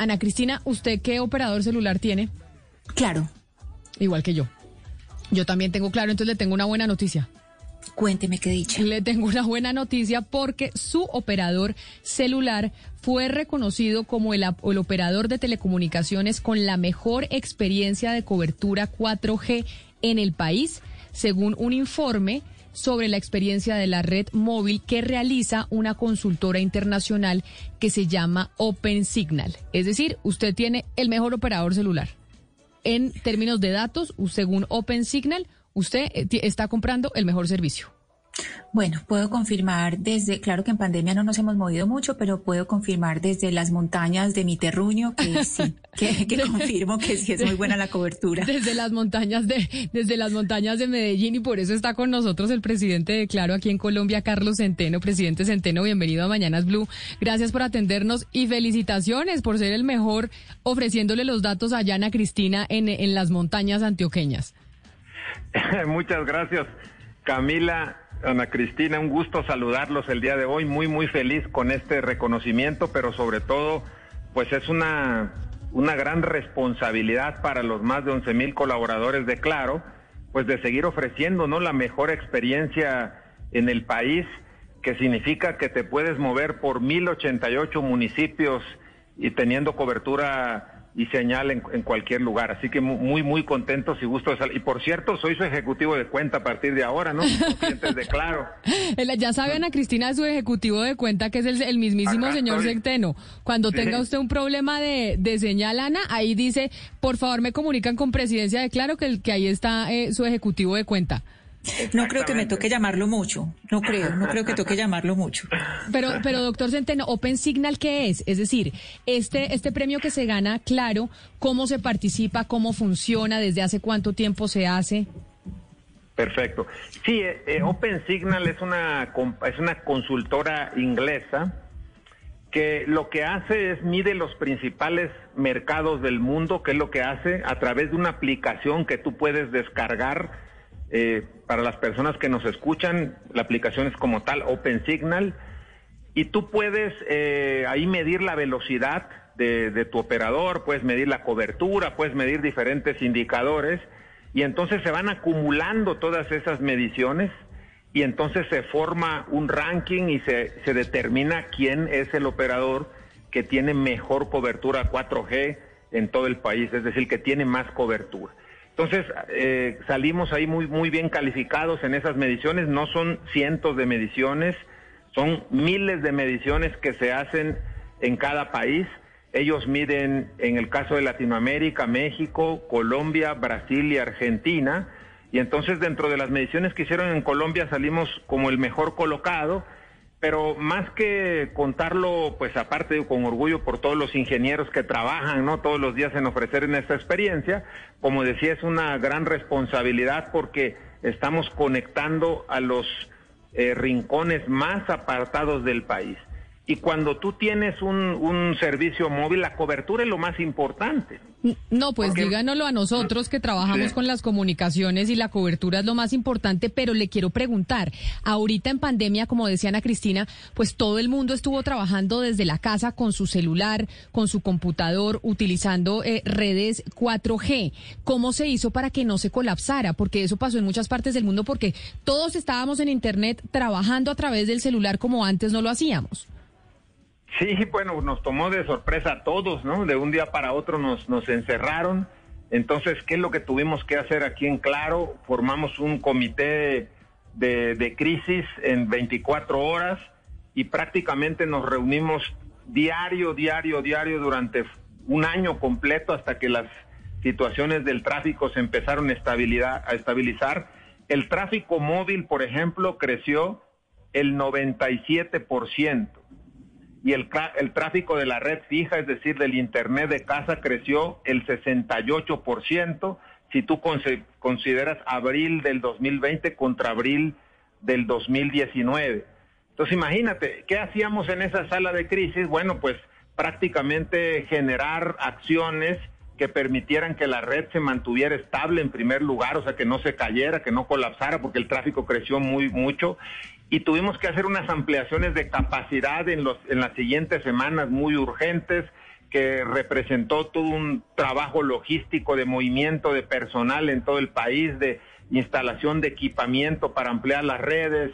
Ana Cristina, ¿usted qué operador celular tiene? Claro. Igual que yo. Yo también tengo claro, entonces le tengo una buena noticia. Cuénteme qué dicha. Le tengo una buena noticia porque su operador celular fue reconocido como el, el, operador de telecomunicaciones con la mejor experiencia de cobertura 4G en el país, según un informe sobre la experiencia de la red móvil que realiza una consultora internacional que se llama Open Signal. Es decir, usted tiene el mejor operador celular. En términos de datos, según Open Signal, usted eh, está comprando el mejor servicio. Bueno, puedo confirmar desde, claro que en pandemia no nos hemos movido mucho, pero puedo confirmar desde las montañas de mi terruño que sí, que, confirmo que sí es muy buena la cobertura. Desde las montañas de, desde las montañas de Medellín y por eso está con nosotros el presidente de Claro aquí en Colombia, Carlos Centeno. Presidente Centeno, bienvenido a Mañanas Blue. Gracias por atendernos y felicitaciones por ser el mejor ofreciéndole los datos a Yana Cristina en, en las montañas antioqueñas. Muchas gracias, Camila. Ana Cristina, un gusto saludarlos el día de hoy, muy muy feliz con este reconocimiento, pero sobre todo, pues es una, una gran responsabilidad para los más de 11 mil colaboradores de Claro, pues de seguir ofreciendo ¿no? la mejor experiencia en el país, que significa que te puedes mover por 1088 municipios y teniendo cobertura y señal en, cualquier lugar. Así que muy, muy contentos y gustos. Y por cierto, soy su ejecutivo de cuenta a partir de ahora, ¿no? Clientes de Claro. Ya sabe, Ana Cristina, su ejecutivo de cuenta, que es el, mismísimo señor Secteno. Cuando tenga usted un problema de, de, señal, Ana, ahí dice, por favor, me comunican con presidencia de Claro, que, que ahí está eh, su ejecutivo de cuenta. No creo que me toque llamarlo mucho, no creo, no creo que toque llamarlo mucho. Pero, pero doctor Centeno, Open Signal, ¿qué es? Es decir, este, este premio que se gana, claro, ¿cómo se participa, cómo funciona, desde hace cuánto tiempo se hace? Perfecto. Sí, eh, eh, Open Signal es una, es una consultora inglesa que lo que hace es mide los principales mercados del mundo, que es lo que hace a través de una aplicación que tú puedes descargar eh, para las personas que nos escuchan, la aplicación es como tal Open Signal y tú puedes eh, ahí medir la velocidad de, tu operador, puedes medir la cobertura, puedes medir diferentes indicadores y entonces se van acumulando todas esas mediciones y entonces se forma un ranking y se, se determina quién es el operador que tiene mejor cobertura 4G en todo el país, es decir, que tiene más cobertura. Entonces, eh, salimos ahí muy, muy bien calificados en esas mediciones. No son cientos de mediciones, son miles de mediciones que se hacen en cada país. Ellos miden, en el caso de Latinoamérica, México, Colombia, Brasil y Argentina. Y entonces, dentro de las mediciones que hicieron en Colombia, salimos como el mejor colocado pero más que contarlo, pues aparte con orgullo por todos los ingenieros que trabajan, ¿no? Todos los días en ofrecer en esta experiencia, como decía, es una gran responsabilidad porque estamos conectando a los eh, rincones más apartados del país. Y cuando tú tienes un, un servicio móvil, la cobertura es lo más importante. No, pues díganoslo a nosotros que trabajamos con las comunicaciones y la cobertura es lo más importante, pero le quiero preguntar, ahorita en pandemia, como decía Ana Cristina, pues todo el mundo estuvo trabajando desde la casa con su celular, con su computador, utilizando eh, redes 4G. ¿Cómo se hizo para que no se colapsara? Porque eso pasó en muchas partes del mundo porque todos estábamos en Internet trabajando a través del celular como antes no lo hacíamos. Sí, bueno, nos tomó de sorpresa a todos, ¿no? De un día para otro nos, nos encerraron. Entonces, ¿qué es lo que tuvimos que hacer aquí en Claro? Formamos un comité de, de crisis en 24 horas y prácticamente nos reunimos diario, diario, diario durante un año completo hasta que las situaciones del tráfico se empezaron a, estabilizar. El tráfico móvil, por ejemplo, creció el 97% y el, el tráfico de la red fija, es decir, del Internet de casa, creció el 68%, si tú consideras abril del 2020 contra abril del 2019. Entonces imagínate, ¿qué hacíamos en esa sala de crisis? Bueno, pues prácticamente generar acciones que permitieran que la red se mantuviera estable en primer lugar, o sea, que no se cayera, que no colapsara, porque el tráfico creció muy mucho, y tuvimos que hacer unas ampliaciones de capacidad en, los, en las siguientes semanas muy urgentes que representó todo un trabajo logístico de movimiento de personal en todo el país, de instalación de equipamiento para ampliar las redes,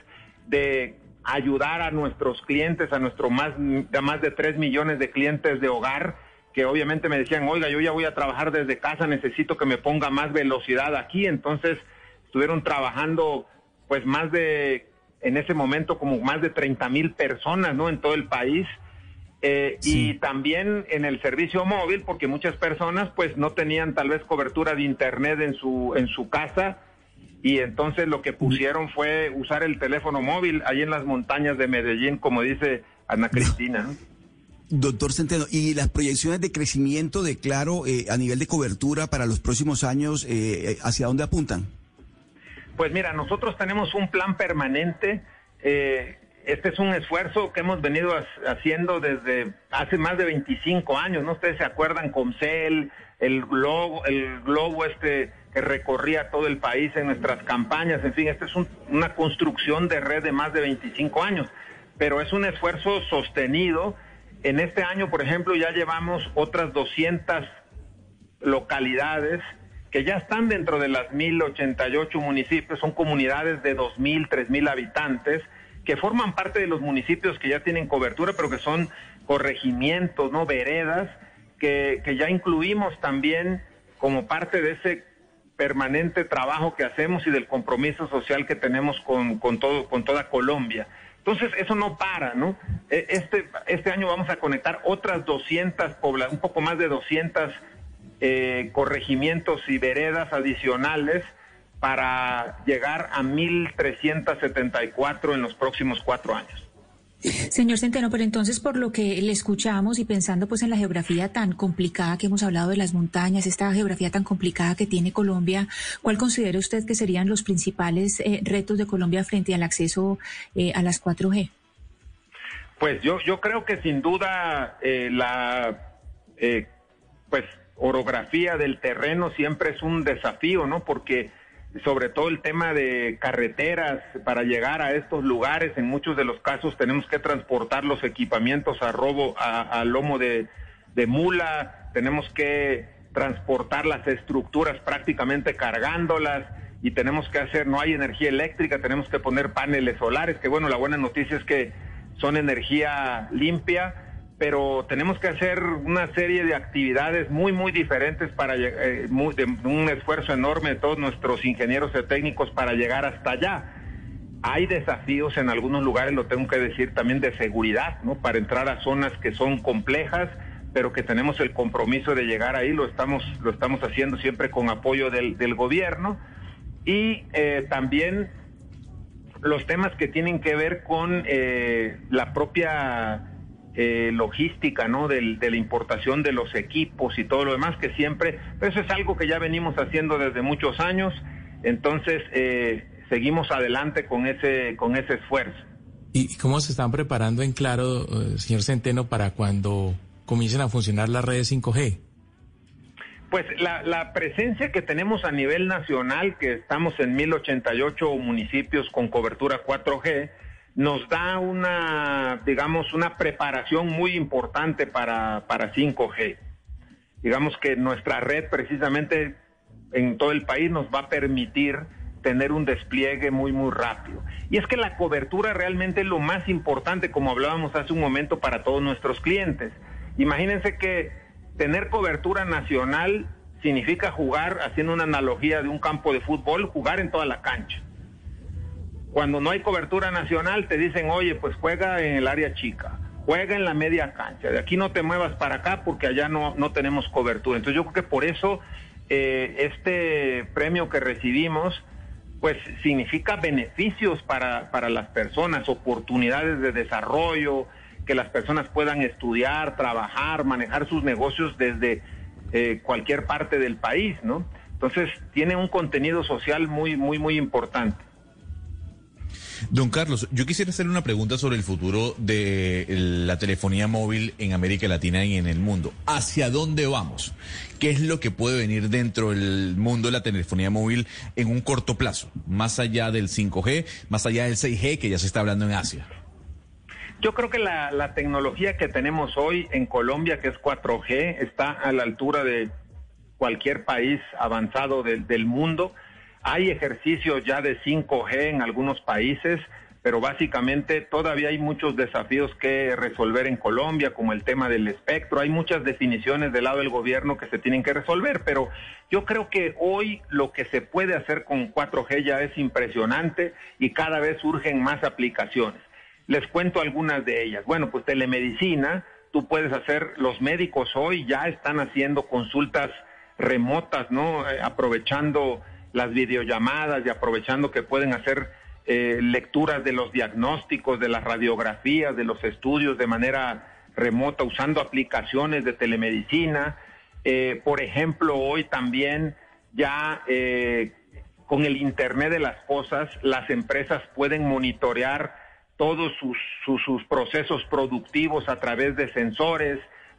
de ayudar a nuestros clientes, a nuestro más, más de 3 millones de clientes de hogar, que obviamente me decían, oiga, yo ya voy a trabajar desde casa, necesito que me ponga más velocidad aquí. Entonces estuvieron trabajando pues más de, en ese momento como más de 30 mil personas, ¿no? En todo el país. Eh, y también en el servicio móvil, porque muchas personas pues no tenían tal vez cobertura de internet en su, en su casa y entonces lo que pusieron fue usar el teléfono móvil ahí en las montañas de Medellín, como dice Ana Cristina. Doctor Centeno, ¿y las proyecciones de crecimiento de Claro eh, a nivel de cobertura para los próximos años, eh, hacia dónde apuntan? Pues mira, nosotros tenemos un plan permanente. Eh, este es un esfuerzo que hemos venido haciendo desde hace más de 25 años, ¿no? Ustedes se acuerdan con CEL, el globo, el globo este que recorría todo el país en nuestras campañas, en fin, esta es una construcción de red de más de 25 años, pero es un esfuerzo sostenido. En este año, por ejemplo, ya llevamos otras 200 localidades que ya están dentro de las 1088 municipios, son comunidades de 2000, 3000 habitantes que forman parte de los municipios que ya tienen cobertura, pero que son corregimientos, no veredas, que, que ya incluimos también como parte de ese permanente trabajo que hacemos y del compromiso social que tenemos con, con, todo, con toda Colombia. Entonces, eso no para, ¿no? E, este, este año vamos a conectar otras 200 poblaciones, un poco más de 200 eh, corregimientos y veredas adicionales para llegar a 1.374 en los próximos cuatro años. Señor Centeno, pero entonces por lo que le escuchamos y pensando pues en la geografía tan complicada que hemos hablado de las montañas, esta geografía tan complicada que tiene Colombia, ¿cuál considera usted que serían los principales eh, retos de Colombia frente al acceso eh, a las 4G? Pues yo yo creo que sin duda eh, la pues orografía del terreno siempre es un desafío, ¿no? Porque sobre todo el tema de carreteras para llegar a estos lugares. En muchos de los casos tenemos que transportar los equipamientos a robo, a, lomo de, mula, tenemos que transportar las estructuras prácticamente cargándolas y tenemos que hacer, no hay energía eléctrica, tenemos que poner paneles solares, que bueno, la buena noticia es que son energía limpia pero tenemos que hacer una serie de actividades muy, muy diferentes para eh, un esfuerzo enorme de todos nuestros ingenieros y técnicos para llegar hasta allá. Hay desafíos en algunos lugares, lo tengo que decir, también de seguridad, ¿no? Para entrar a zonas que son complejas, pero que tenemos el compromiso de llegar ahí, lo estamos, lo estamos haciendo siempre con apoyo del, del gobierno. Y eh, también los temas que tienen que ver con eh, la propia eh, logística, ¿no? Del, de la importación de los equipos y todo lo demás, que siempre, eso es algo que ya venimos haciendo desde muchos años, entonces eh, seguimos adelante con ese, con ese esfuerzo. ¿Y cómo se están preparando en claro, eh, señor Centeno, para cuando comiencen a funcionar las redes 5G? Pues la, la, presencia que tenemos a nivel nacional, que estamos en 1088 municipios con cobertura 4G, nos da una, digamos, una preparación muy importante para, para 5G. Digamos que nuestra red precisamente en todo el país nos va a permitir tener un despliegue muy, muy rápido. Y es que la cobertura realmente es lo más importante, como hablábamos hace un momento, para todos nuestros clientes. Imagínense que tener cobertura nacional significa jugar, haciendo una analogía de un campo de fútbol, jugar en toda la cancha. Cuando no hay cobertura nacional, te dicen, oye, pues juega en el área chica, juega en la media cancha, de aquí no te muevas para acá porque allá no, no tenemos cobertura. Entonces yo creo que por eso eh, este premio que recibimos, pues significa beneficios para, para las personas, oportunidades de desarrollo, que las personas puedan estudiar, trabajar, manejar sus negocios desde eh, cualquier parte del país, ¿no? Entonces tiene un contenido social muy, muy, muy importante. Don Carlos, yo quisiera hacerle una pregunta sobre el futuro de la telefonía móvil en América Latina y en el mundo. ¿Hacia dónde vamos? ¿Qué es lo que puede venir dentro del mundo de la telefonía móvil en un corto plazo? Más allá del 5G, más allá del 6G que ya se está hablando en Asia. Yo creo que la, la tecnología que tenemos hoy en Colombia, que es 4G, está a la altura de cualquier país avanzado del mundo. Hay ejercicios ya de 5G en algunos países, pero básicamente todavía hay muchos desafíos que resolver en Colombia, como el tema del espectro. Hay muchas definiciones del lado del gobierno que se tienen que resolver, pero yo creo que hoy lo que se puede hacer con 4G ya es impresionante y cada vez surgen más aplicaciones. Les cuento algunas de ellas. Bueno, pues telemedicina, tú puedes hacer, los médicos hoy ya están haciendo consultas remotas, ¿no? Eh, aprovechando las videollamadas y aprovechando que pueden hacer eh, lecturas de los diagnósticos, de las radiografías, de los estudios de manera remota, usando aplicaciones de telemedicina. Eh, por ejemplo, hoy también ya con el Internet de las Cosas, las empresas pueden monitorear todos sus, sus procesos productivos a través de sensores,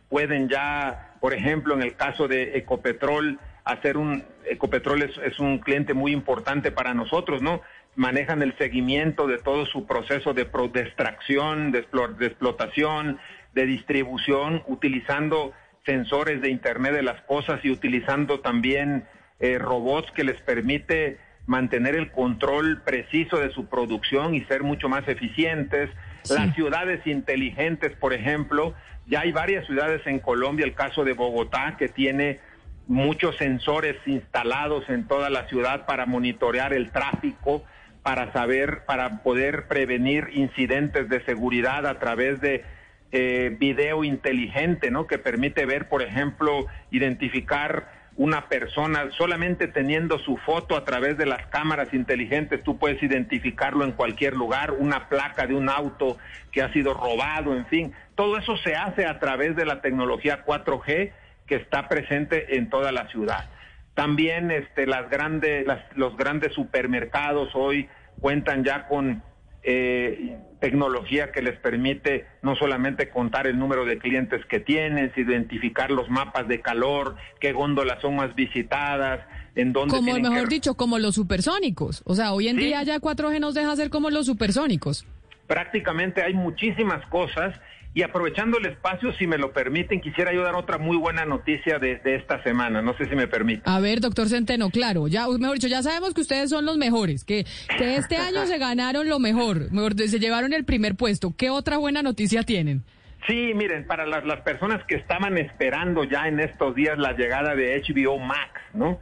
pueden ya, por ejemplo, en el caso de Ecopetrol, hacer un, Ecopetrol es, un cliente muy importante para nosotros, ¿no? Manejan el seguimiento de todo su proceso de, de extracción, de, explotación, de distribución, utilizando sensores de Internet de las Cosas y utilizando también eh, robots que les permite mantener el control preciso de su producción y ser mucho más eficientes. Las ciudades inteligentes, por ejemplo, ya hay varias ciudades en Colombia, el caso de Bogotá, que tiene muchos sensores instalados en toda la ciudad para monitorear el tráfico, para saber, para poder prevenir incidentes de seguridad a través de eh, video inteligente, ¿no? Que permite ver, por ejemplo, identificar una persona solamente teniendo su foto a través de las cámaras inteligentes, tú puedes identificarlo en cualquier lugar, una placa de un auto que ha sido robado, en fin, todo eso se hace a través de la tecnología 4G que está presente en toda la ciudad. También este, las grandes, los grandes supermercados hoy cuentan ya con eh, tecnología que les permite no solamente contar el número de clientes que tienen, identificar los mapas de calor, qué góndolas son más visitadas, en dónde... Como mejor dicho, como los supersónicos. O sea, hoy en día ya 4G nos deja hacer como los supersónicos. Prácticamente hay muchísimas cosas y aprovechando el espacio, si me lo permiten, quisiera yo dar otra muy buena noticia de, esta semana. No sé si me permite. A ver, doctor Centeno, claro, ya, mejor dicho, ya sabemos que ustedes son los mejores, que, que este año se ganaron lo mejor, mejor, se llevaron el primer puesto. ¿Qué otra buena noticia tienen? Sí, miren, para las, las personas que estaban esperando ya en estos días la llegada de HBO Max, ¿no?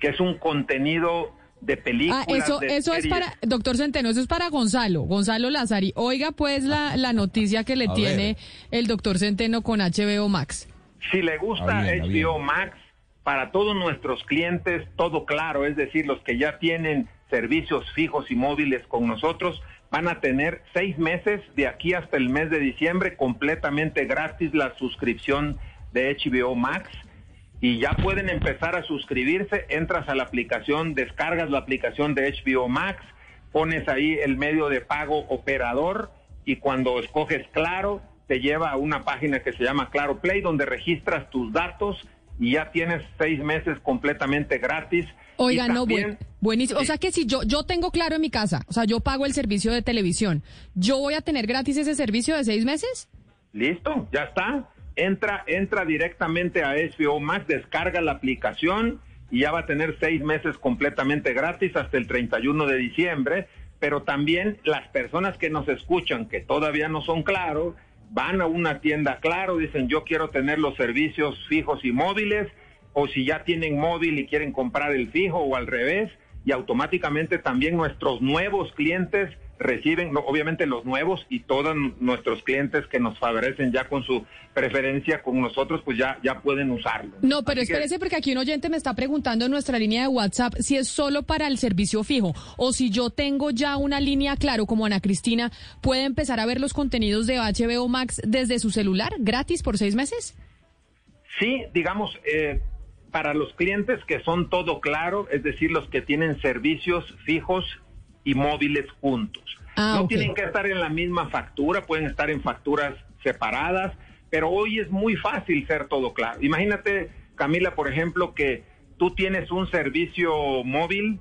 Que es un contenido de películas. Ah, eso, eso es para, doctor Centeno, eso es para Gonzalo, Gonzalo Lazari. Oiga pues la, la noticia que le tiene el doctor Centeno con HBO Max. Si le gusta HBO Max, para todos nuestros clientes, todo claro, es decir, los que ya tienen servicios fijos y móviles con nosotros, van a tener seis meses de aquí hasta el mes de diciembre completamente gratis la suscripción de HBO Max y ya pueden empezar a suscribirse. Entras a la aplicación, descargas la aplicación de HBO Max, pones ahí el medio de pago operador y cuando escoges Claro, te lleva a una página que se llama Claro Play, donde registras tus datos y ya tienes seis meses completamente gratis. Oiga, no, buenísimo. O sea que si yo, yo tengo Claro en mi casa, o sea, yo pago el servicio de televisión, ¿yo voy a tener gratis ese servicio de seis meses? Listo, ya está entra, entra directamente a HBO Max, descarga la aplicación y ya va a tener seis meses completamente gratis hasta el 31 de diciembre. Pero también las personas que nos escuchan, que todavía no son claros, van a una tienda claro, dicen yo quiero tener los servicios fijos y móviles, o si ya tienen móvil y quieren comprar el fijo o al revés, y automáticamente también nuestros nuevos clientes reciben, obviamente los nuevos y todos nuestros clientes que nos favorecen ya con su preferencia con nosotros, pues ya, ya pueden usarlo. No, pero espérese porque aquí un oyente me está preguntando en nuestra línea de WhatsApp si es solo para el servicio fijo o si yo tengo ya una línea claro como Ana Cristina, ¿puede empezar a ver los contenidos de HBO Max desde su celular gratis por seis meses? Sí, digamos, eh, para los clientes que son todo claro, es decir, los que tienen servicios fijos y móviles juntos. Ah, no tienen que estar en la misma factura, pueden estar en facturas separadas, pero hoy es muy fácil ser todo claro. Imagínate, Camila, por ejemplo, que tú tienes un servicio móvil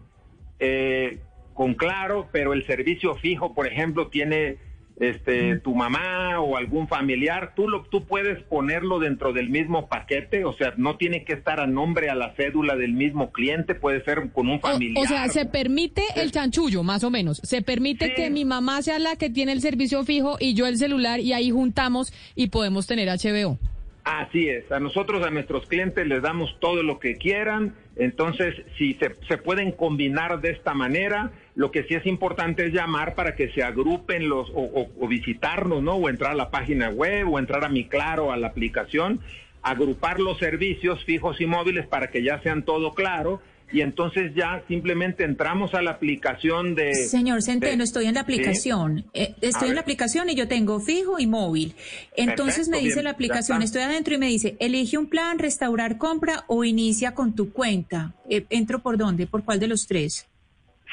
eh, con claro, pero el servicio fijo, por ejemplo, tiene este, tu mamá o algún familiar, tú lo, tú puedes ponerlo dentro del mismo paquete, o sea, no tiene que estar a nombre a la cédula del mismo cliente, puede ser con un familiar. O, sea, se permite el chanchullo, más o menos. Se permite que mi mamá sea la que tiene el servicio fijo y yo el celular y ahí juntamos y podemos tener HBO. Así es, a nosotros, a nuestros clientes les damos todo lo que quieran, entonces si se, pueden combinar de esta manera, lo que sí es importante es llamar para que se agrupen los o, o, visitarnos, ¿no? O entrar a la página web o entrar a mi Claro, a la aplicación, agrupar los servicios fijos y móviles para que ya sean todo claro y entonces ya simplemente entramos a la aplicación de... Señor Centeno, estoy en la aplicación. Eh, estoy en la aplicación y yo tengo fijo y móvil. Entonces me dice la aplicación, estoy adentro y me dice, elige un plan, restaurar compra o inicia con tu cuenta. Eh, ¿Entro por dónde? ¿Por cuál de los tres?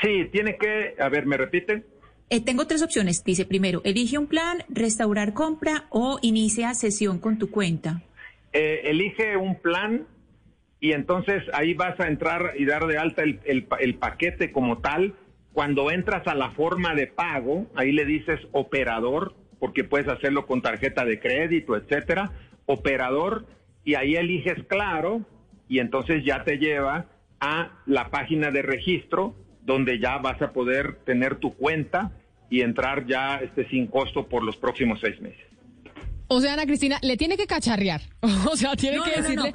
Sí, tiene que... A ver, ¿me repite? Eh, tengo tres opciones. Dice primero, elige un plan, restaurar compra o inicia sesión con tu cuenta. elige un plan y entonces ahí vas a entrar y dar de alta el, el, paquete como tal. Cuando entras a la forma de pago, ahí le dices operador, porque puedes hacerlo con tarjeta de crédito, etcétera, operador, y ahí eliges claro, y entonces ya te lleva a la página de registro, donde ya vas a poder tener tu cuenta y entrar ya este sin costo por los próximos seis meses. O sea, Ana Cristina, le tiene que cacharrear. O sea, tiene que decirle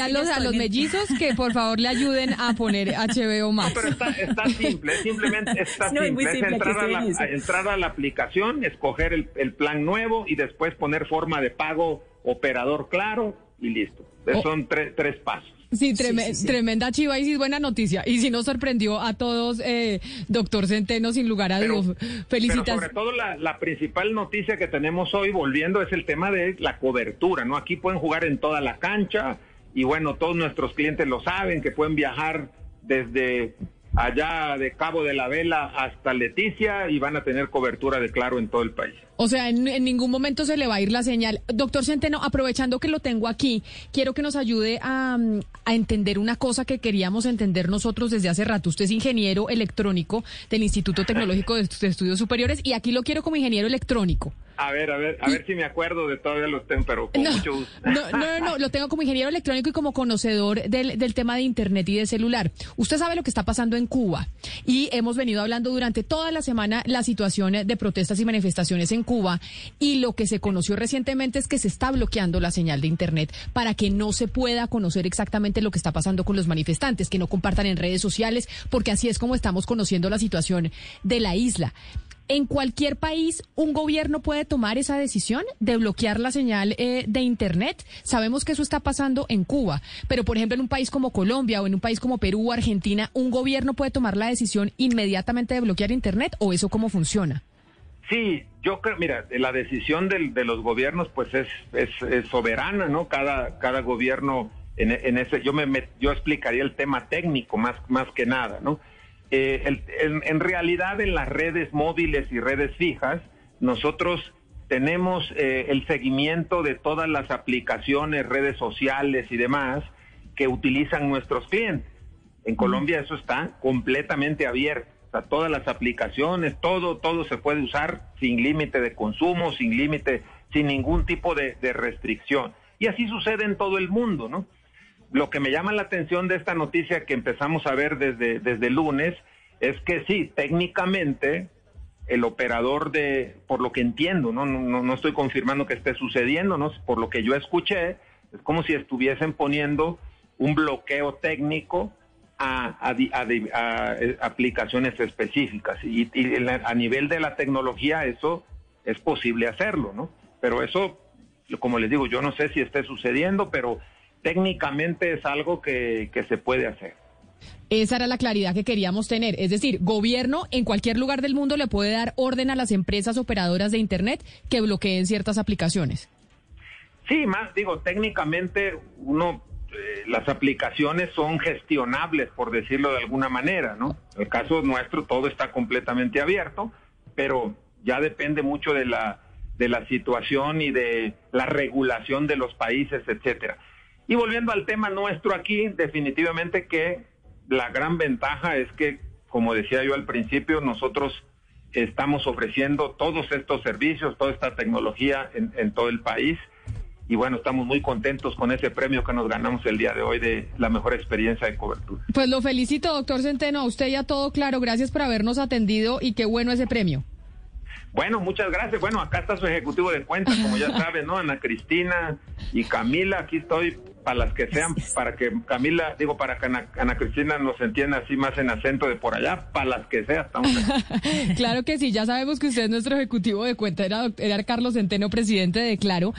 a, los, a los mellizos que por favor le ayuden a poner HBO Max. No, pero está, está simple, simplemente está simple. Es entrar, a la, entrar a la aplicación, escoger el, el, plan nuevo y después poner forma de pago operador claro y listo. Oh. Son tres, tres pasos. Sí, tremenda chiva y sí, buena noticia. Y si nos sorprendió a todos, eh, doctor Centeno, sin lugar a dudas. Felicitaciones. sobre todo la, la, principal noticia que tenemos hoy, volviendo, es el tema de la cobertura, ¿no? Aquí pueden jugar en toda la cancha y bueno, todos nuestros clientes lo saben, que pueden viajar desde allá de Cabo de la Vela hasta Leticia y van a tener cobertura de Claro en todo el país. O sea, en, ningún momento se le va a ir la señal. Doctor Centeno, aprovechando que lo tengo aquí, quiero que nos ayude a, a, entender una cosa que queríamos entender nosotros desde hace rato. Usted es ingeniero electrónico del Instituto Tecnológico de Estudios Superiores y aquí lo quiero como ingeniero electrónico. A ver, a ver, a ver si me acuerdo de todavía los temas, pero con mucho gusto. No, no, no, lo tengo como ingeniero electrónico y como conocedor del, del tema de Internet y de celular. Usted sabe lo que está pasando en Cuba y hemos venido hablando durante toda la semana la situación de protestas y manifestaciones en Cuba y lo que se conoció recientemente es que se está bloqueando la señal de Internet para que no se pueda conocer exactamente lo que está pasando con los manifestantes, que no compartan en redes sociales, porque así es como estamos conociendo la situación de la isla en cualquier país un gobierno puede tomar esa decisión de bloquear la señal eh, de Internet. Sabemos que eso está pasando en Cuba, pero por ejemplo en un país como Colombia o en un país como Perú o Argentina, ¿un gobierno puede tomar la decisión inmediatamente de bloquear Internet o eso cómo funciona? Sí, yo creo, mira, la decisión de los gobiernos pues es, es, soberana, ¿no? Cada, cada gobierno en, en, ese, yo me, yo explicaría el tema técnico más, más que nada, ¿no? Eh, en, realidad en las redes móviles y redes fijas, nosotros tenemos eh, el seguimiento de todas las aplicaciones, redes sociales y demás que utilizan nuestros clientes. En Colombia eso está completamente abierto. O sea, todas las aplicaciones, todo, todo se puede usar sin límite de consumo, sin límite, sin ningún tipo de, de restricción. Y así sucede en todo el mundo, ¿no? Lo que me llama la atención de esta noticia que empezamos a ver desde, desde lunes es que sí, técnicamente el operador de, por lo que entiendo, ¿no? No, no estoy confirmando que esté sucediendo, ¿no? por lo que yo escuché, es como si estuviesen poniendo un bloqueo técnico a, a, aplicaciones específicas. Y, y, a nivel de la tecnología eso es posible hacerlo, ¿no? Pero eso, como les digo, yo no sé si esté sucediendo, pero técnicamente es algo que, que se puede hacer. Esa era la claridad que queríamos tener. Es decir, gobierno en cualquier lugar del mundo le puede dar orden a las empresas operadoras de Internet que bloqueen ciertas aplicaciones. Sí, más digo, técnicamente uno, eh, las aplicaciones son gestionables, por decirlo de alguna manera, ¿no? En el caso nuestro todo está completamente abierto, pero ya depende mucho de la, de la situación y de la regulación de los países, etcétera. Y volviendo al tema nuestro aquí, definitivamente que la gran ventaja es que, como decía yo al principio, nosotros estamos ofreciendo todos estos servicios, toda esta tecnología en, en todo el país y bueno, estamos muy contentos con ese premio que nos ganamos el día de hoy de la mejor experiencia de cobertura. Pues lo felicito, doctor Centeno, a usted ya todo claro, gracias por habernos atendido y qué bueno ese premio. Bueno, muchas gracias. Bueno, acá está su ejecutivo de cuentas, como ya saben, ¿no? Ana Cristina y Camila, aquí estoy para las que sean, para que Camila, digo, para que Ana, Cristina nos entienda así más en acento de por allá, para las que sea. Estamos claro que sí, ya sabemos que usted es nuestro ejecutivo de cuenta, era, era Carlos Centeno, presidente de Claro.